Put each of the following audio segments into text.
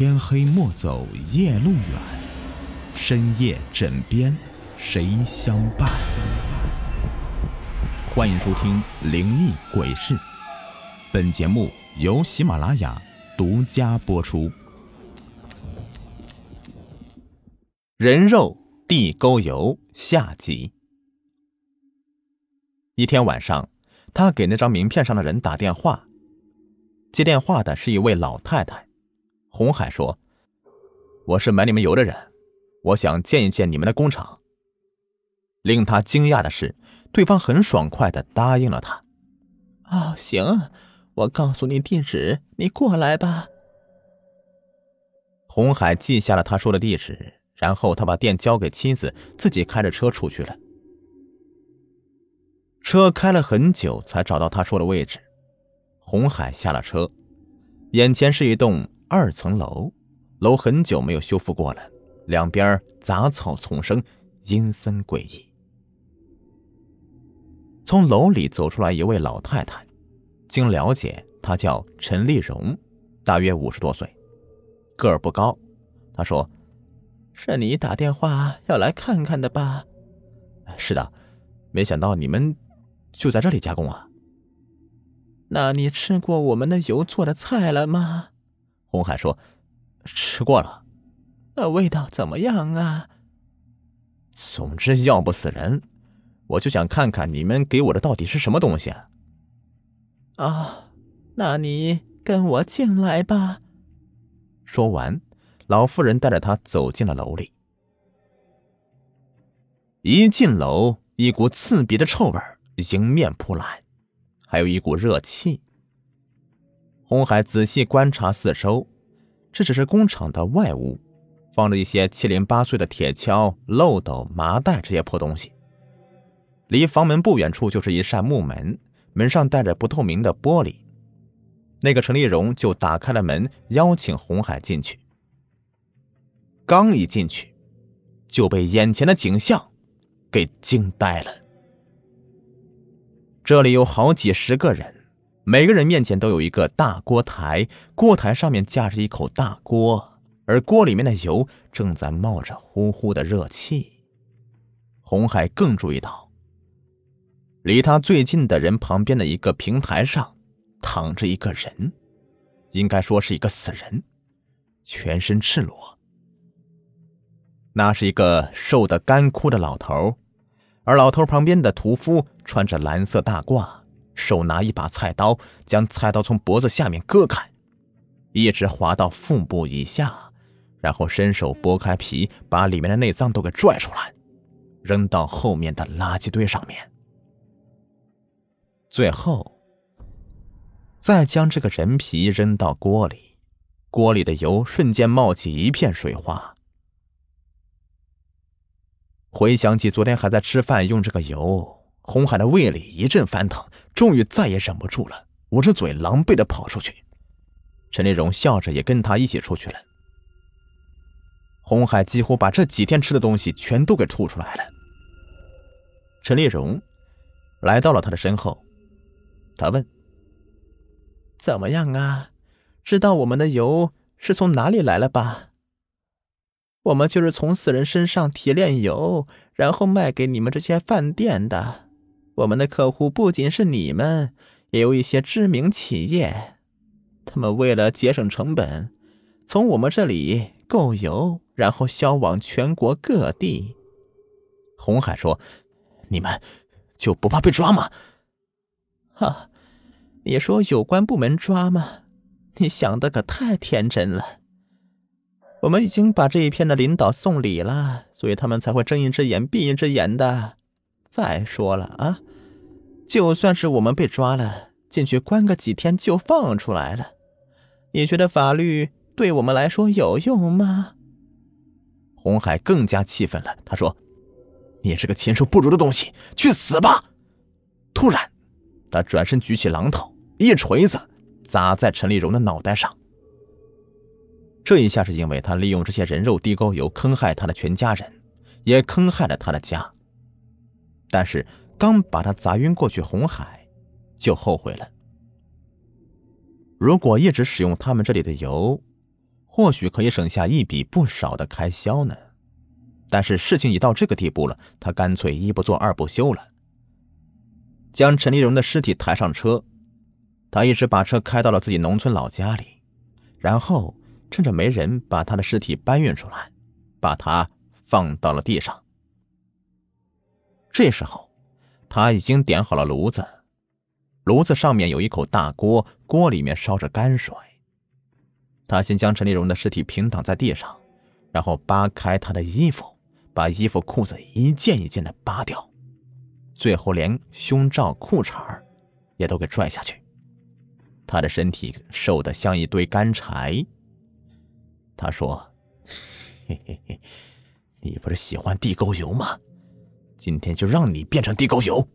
天黑莫走夜路远，深夜枕边谁相伴？欢迎收听《灵异鬼事》，本节目由喜马拉雅独家播出。人肉地沟油下集。一天晚上，他给那张名片上的人打电话，接电话的是一位老太太。红海说：“我是买你们油的人，我想见一见你们的工厂。”令他惊讶的是，对方很爽快的答应了他。“哦，行，我告诉你地址，你过来吧。”红海记下了他说的地址，然后他把店交给妻子，自己开着车出去了。车开了很久，才找到他说的位置。红海下了车，眼前是一栋。二层楼，楼很久没有修复过了，两边杂草丛生，阴森诡异。从楼里走出来一位老太太，经了解，她叫陈丽蓉，大约五十多岁，个儿不高。她说：“是你打电话要来看看的吧？”“是的，没想到你们就在这里加工啊。”“那你吃过我们的油做的菜了吗？”红海说：“吃过了，那味道怎么样啊？”总之要不死人，我就想看看你们给我的到底是什么东西。啊，那你跟我进来吧。说完，老妇人带着他走进了楼里。一进楼，一股刺鼻的臭味迎面扑来，还有一股热气。红海仔细观察四周，这只是工厂的外屋，放着一些七零八碎的铁锹、漏斗、麻袋这些破东西。离房门不远处就是一扇木门，门上带着不透明的玻璃。那个陈立荣就打开了门，邀请红海进去。刚一进去，就被眼前的景象给惊呆了。这里有好几十个人。每个人面前都有一个大锅台，锅台上面架着一口大锅，而锅里面的油正在冒着呼呼的热气。红海更注意到，离他最近的人旁边的一个平台上躺着一个人，应该说是一个死人，全身赤裸。那是一个瘦得干枯的老头，而老头旁边的屠夫穿着蓝色大褂。手拿一把菜刀，将菜刀从脖子下面割开，一直划到腹部以下，然后伸手剥开皮，把里面的内脏都给拽出来，扔到后面的垃圾堆上面。最后，再将这个人皮扔到锅里，锅里的油瞬间冒起一片水花。回想起昨天还在吃饭用这个油。红海的胃里一阵翻腾，终于再也忍不住了，捂着嘴狼狈的跑出去。陈丽蓉笑着也跟他一起出去了。红海几乎把这几天吃的东西全都给吐出来了。陈丽蓉来到了他的身后，他问：“怎么样啊？知道我们的油是从哪里来了吧？我们就是从死人身上提炼油，然后卖给你们这些饭店的。”我们的客户不仅是你们，也有一些知名企业。他们为了节省成本，从我们这里购油，然后销往全国各地。红海说：“你们就不怕被抓吗？”哈，你说有关部门抓吗？你想的可太天真了。我们已经把这一片的领导送礼了，所以他们才会睁一只眼闭一只眼的。再说了啊，就算是我们被抓了，进去关个几天就放出来了，你觉得法律对我们来说有用吗？红海更加气愤了，他说：“你是个禽兽不如的东西，去死吧！”突然，他转身举起榔头，一锤子砸在陈丽蓉的脑袋上。这一下是因为他利用这些人肉地沟油坑害他的全家人，也坑害了他的家。但是刚把他砸晕过去，红海就后悔了。如果一直使用他们这里的油，或许可以省下一笔不少的开销呢。但是事情已到这个地步了，他干脆一不做二不休了，将陈丽蓉的尸体抬上车。他一直把车开到了自己农村老家里，然后趁着没人，把他的尸体搬运出来，把他放到了地上。这时候，他已经点好了炉子，炉子上面有一口大锅，锅里面烧着泔水。他先将陈丽蓉的尸体平躺在地上，然后扒开她的衣服，把衣服裤子一件一件的扒掉，最后连胸罩、裤衩也都给拽下去。他的身体瘦得像一堆干柴。他说：“ 嘿嘿嘿，你不是喜欢地沟油吗？今天就让你变成地沟油。”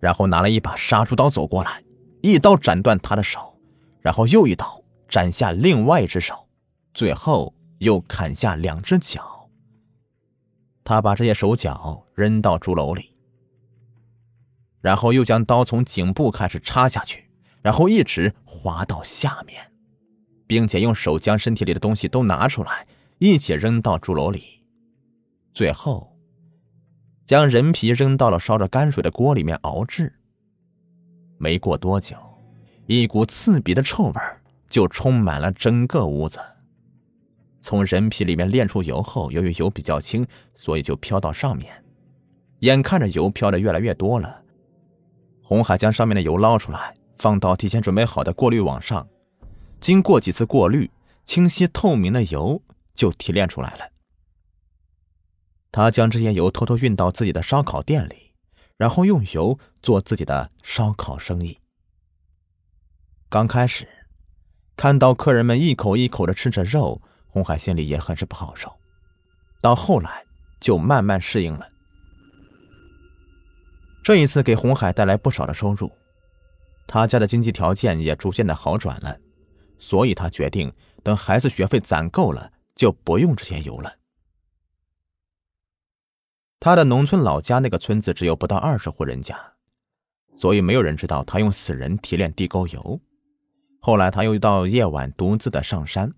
然后拿了一把杀猪刀走过来，一刀斩断他的手，然后又一刀斩下另外一只手，最后又砍下两只脚。他把这些手脚扔到猪篓里，然后又将刀从颈部开始插下去。然后一直滑到下面，并且用手将身体里的东西都拿出来，一起扔到猪篓里，最后将人皮扔到了烧着泔水的锅里面熬制。没过多久，一股刺鼻的臭味就充满了整个屋子。从人皮里面炼出油后，由于油比较轻，所以就飘到上面。眼看着油飘的越来越多了，红海将上面的油捞出来。放到提前准备好的过滤网上，经过几次过滤，清晰透明的油就提炼出来了。他将这些油偷偷运到自己的烧烤店里，然后用油做自己的烧烤生意。刚开始，看到客人们一口一口的吃着肉，红海心里也很是不好受。到后来，就慢慢适应了。这一次给红海带来不少的收入。他家的经济条件也逐渐的好转了，所以他决定等孩子学费攒够了，就不用这些油了。他的农村老家那个村子只有不到二十户人家，所以没有人知道他用死人提炼地沟油。后来他又到夜晚独自的上山，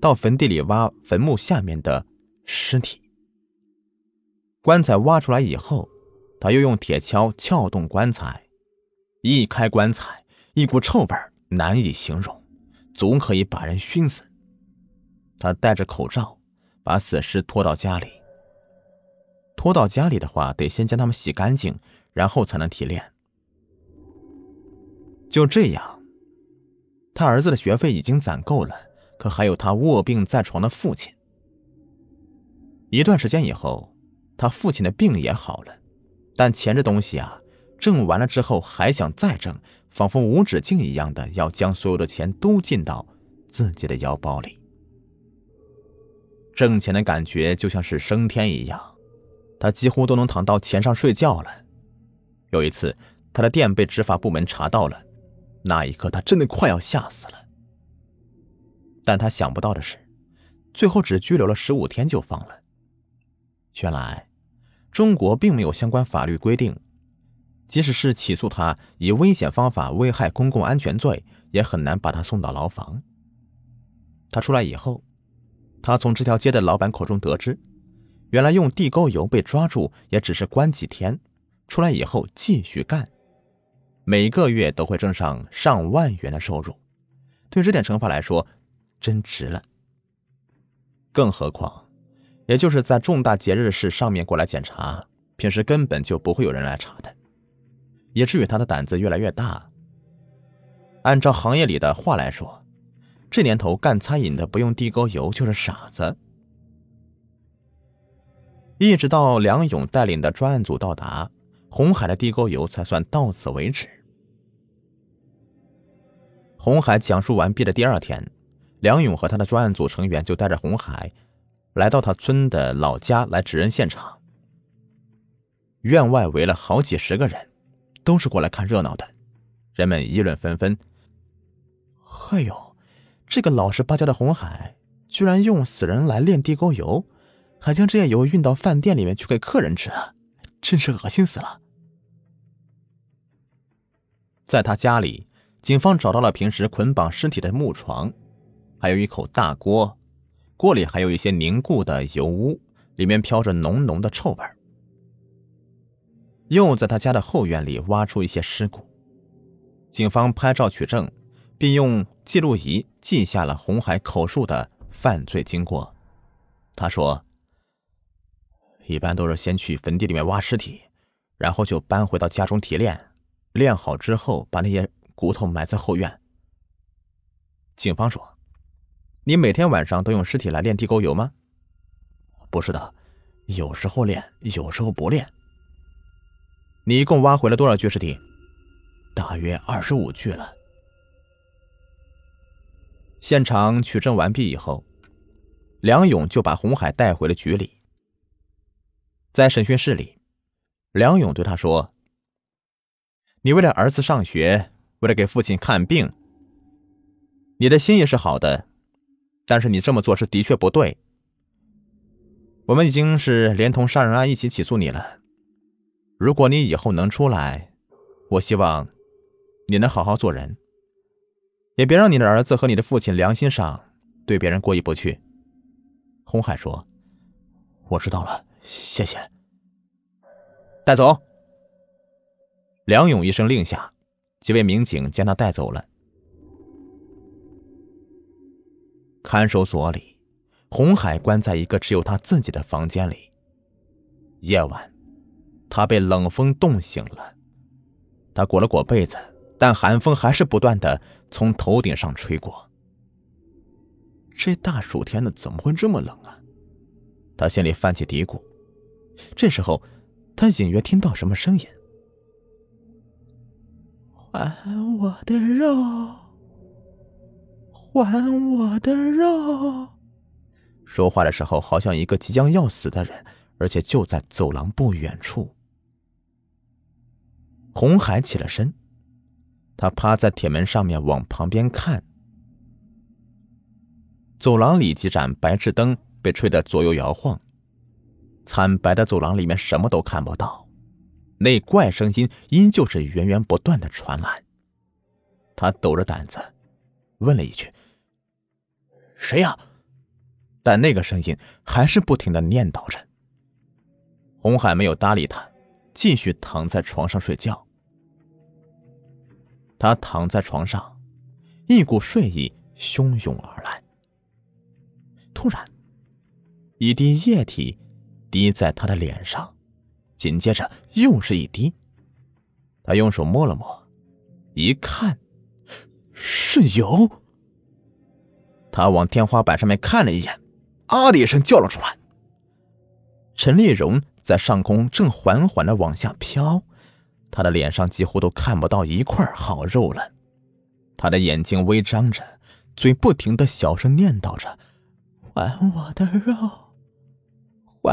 到坟地里挖坟墓下面的尸体。棺材挖出来以后，他又用铁锹撬动棺材。一开棺材，一股臭味难以形容，总可以把人熏死。他戴着口罩，把死尸拖到家里。拖到家里的话，得先将他们洗干净，然后才能提炼。就这样，他儿子的学费已经攒够了，可还有他卧病在床的父亲。一段时间以后，他父亲的病也好了，但钱这东西啊。挣完了之后还想再挣，仿佛无止境一样的要将所有的钱都进到自己的腰包里。挣钱的感觉就像是升天一样，他几乎都能躺到钱上睡觉了。有一次，他的店被执法部门查到了，那一刻他真的快要吓死了。但他想不到的是，最后只拘留了十五天就放了。原来，中国并没有相关法律规定。即使是起诉他以危险方法危害公共安全罪，也很难把他送到牢房。他出来以后，他从这条街的老板口中得知，原来用地沟油被抓住也只是关几天，出来以后继续干，每个月都会挣上上万元的收入，对这点惩罚来说，真值了。更何况，也就是在重大节日是上面过来检查，平时根本就不会有人来查的。也至于他的胆子越来越大。按照行业里的话来说，这年头干餐饮的不用地沟油就是傻子。一直到梁勇带领的专案组到达，红海的地沟油才算到此为止。红海讲述完毕的第二天，梁勇和他的专案组成员就带着红海来到他村的老家来指认现场。院外围了好几十个人。都是过来看热闹的，人们议论纷纷。哎呦，这个老实巴交的红海，居然用死人来炼地沟油，还将这些油运到饭店里面去给客人吃，真是恶心死了。在他家里，警方找到了平时捆绑尸体的木床，还有一口大锅，锅里还有一些凝固的油污，里面飘着浓浓的臭味。又在他家的后院里挖出一些尸骨，警方拍照取证，并用记录仪记下了红海口述的犯罪经过。他说：“一般都是先去坟地里面挖尸体，然后就搬回到家中提炼，炼好之后把那些骨头埋在后院。”警方说：“你每天晚上都用尸体来炼地沟油吗？”“不是的，有时候炼，有时候不炼。”你一共挖回了多少具尸体？大约二十五具了。现场取证完毕以后，梁勇就把红海带回了局里。在审讯室里，梁勇对他说：“你为了儿子上学，为了给父亲看病，你的心也是好的，但是你这么做是的确不对。我们已经是连同杀人案一起起诉你了。”如果你以后能出来，我希望你能好好做人，也别让你的儿子和你的父亲良心上对别人过意不去。红海说：“我知道了，谢谢。”带走。梁勇一声令下，几位民警将他带走了。看守所里，红海关在一个只有他自己的房间里。夜晚。他被冷风冻醒了，他裹了裹被子，但寒风还是不断的从头顶上吹过。这大暑天的怎么会这么冷啊？他心里泛起嘀咕。这时候，他隐约听到什么声音：“还我的肉，还我的肉。”说话的时候，好像一个即将要死的人，而且就在走廊不远处。红海起了身，他趴在铁门上面往旁边看。走廊里几盏白炽灯被吹得左右摇晃，惨白的走廊里面什么都看不到，那怪声音依旧是源源不断的传来。他抖着胆子问了一句：“谁呀？”但那个声音还是不停的念叨着。红海没有搭理他。继续躺在床上睡觉。他躺在床上，一股睡意汹涌而来。突然，一滴液体滴在他的脸上，紧接着又是一滴。他用手摸了摸，一看，是油。他往天花板上面看了一眼，啊的一声叫了出来。陈丽蓉。在上空正缓缓的往下飘，他的脸上几乎都看不到一块好肉了。他的眼睛微张着，嘴不停的小声念叨着：“还我的肉，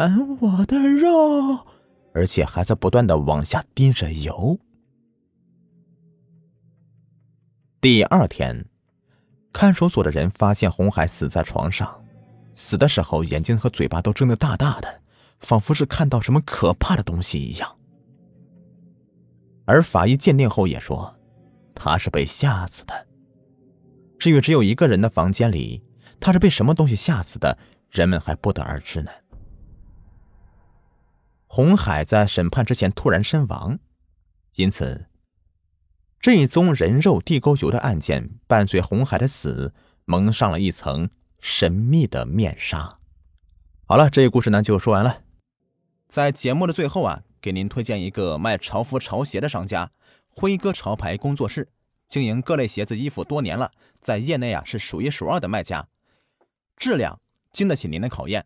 还我的肉！”而且还在不断的往下滴着油。第二天，看守所的人发现红海死在床上，死的时候眼睛和嘴巴都睁得大大的。仿佛是看到什么可怕的东西一样，而法医鉴定后也说，他是被吓死的。至于只有一个人的房间里，他是被什么东西吓死的，人们还不得而知呢。红海在审判之前突然身亡，因此，这一宗人肉地沟油的案件伴随红海的死蒙上了一层神秘的面纱。好了，这个故事呢就说完了。在节目的最后啊，给您推荐一个卖潮服潮鞋的商家——辉哥潮牌工作室，经营各类鞋子衣服多年了，在业内啊是数一数二的卖家，质量经得起您的考验。